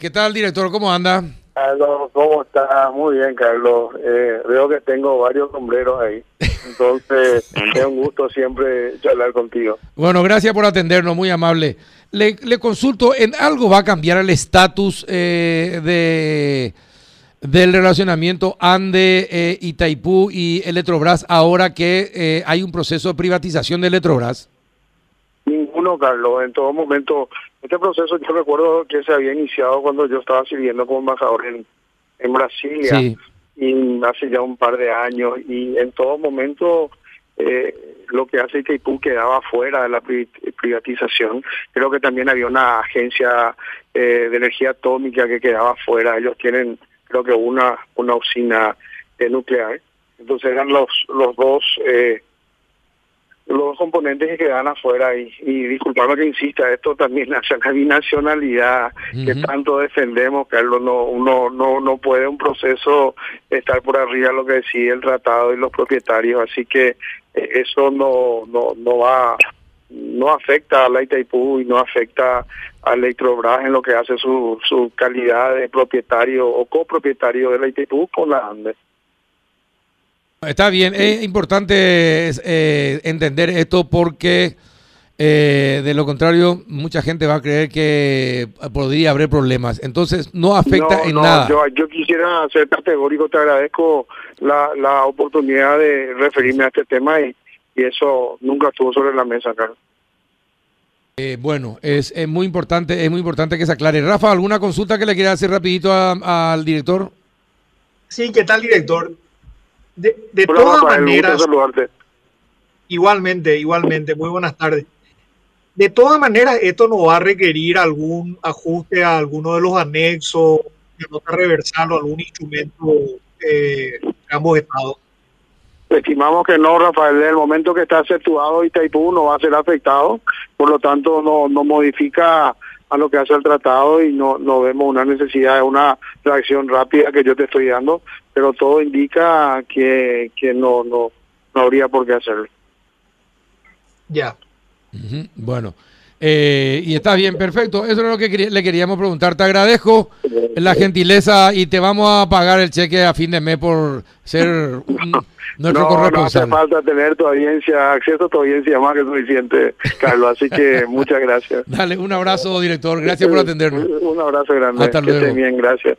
¿Qué tal, director? ¿Cómo anda? Carlos, ¿cómo está? Muy bien, Carlos. Eh, veo que tengo varios sombreros ahí. Entonces, es un gusto siempre charlar contigo. Bueno, gracias por atendernos, muy amable. Le, le consulto, ¿en algo va a cambiar el estatus eh, de del relacionamiento ANDE, eh, Itaipú y Electrobras ahora que eh, hay un proceso de privatización de Electrobras? Carlos. En todo momento, este proceso yo recuerdo que se había iniciado cuando yo estaba sirviendo como embajador en, en Brasilia. Sí. Y hace ya un par de años. Y en todo momento, eh, lo que hace Itaipú quedaba fuera de la pri- privatización. Creo que también había una agencia eh, de energía atómica que quedaba fuera. Ellos tienen, creo que una, una usina eh, nuclear. Entonces eran los, los dos... Eh, los componentes que quedan afuera y, y disculpame que insista, esto también la binacionalidad que Ujú. tanto defendemos, Carlos, no, uno no, no puede un proceso estar por arriba de lo que decide el tratado y los propietarios, así que eh, eso no, no, no va, no afecta a la Itaipú y no afecta a Electrobras en lo que hace su, su calidad de propietario o copropietario de la Itaipú con la ANDE. Está bien, es importante eh, entender esto porque eh, de lo contrario mucha gente va a creer que podría haber problemas. Entonces no afecta no, en no, nada. Yo, yo quisiera ser categórico, te agradezco la, la oportunidad de referirme a este tema y, y eso nunca estuvo sobre la mesa, Carlos. Eh, bueno, es, es muy importante, es muy importante que se aclare. Rafa, ¿alguna consulta que le quiera hacer rapidito a- al director? Sí, ¿qué tal, director? De, de Hola, todas Rafael, maneras, igualmente, igualmente, muy buenas tardes. De todas maneras, esto no va a requerir algún ajuste a alguno de los anexos, de nota reversal o algún instrumento eh, de ambos estados. Estimamos que no, Rafael, en el momento que está aceptado Itaipú no va a ser afectado, por lo tanto no, no modifica a lo que hace el tratado y no, no vemos una necesidad de una reacción rápida que yo te estoy dando, pero todo indica que, que no, no, no habría por qué hacerlo. Ya. Bueno, eh, y está bien, perfecto. Eso es lo que le queríamos preguntar. Te agradezco la gentileza y te vamos a pagar el cheque a fin de mes por ser un- nuestro no, no hace falta tener tu audiencia, acceso a tu audiencia más que suficiente, Carlos. Así que muchas gracias. Dale, un abrazo, director. Gracias por atendernos. Un abrazo grande. Hasta que estés luego. bien, gracias.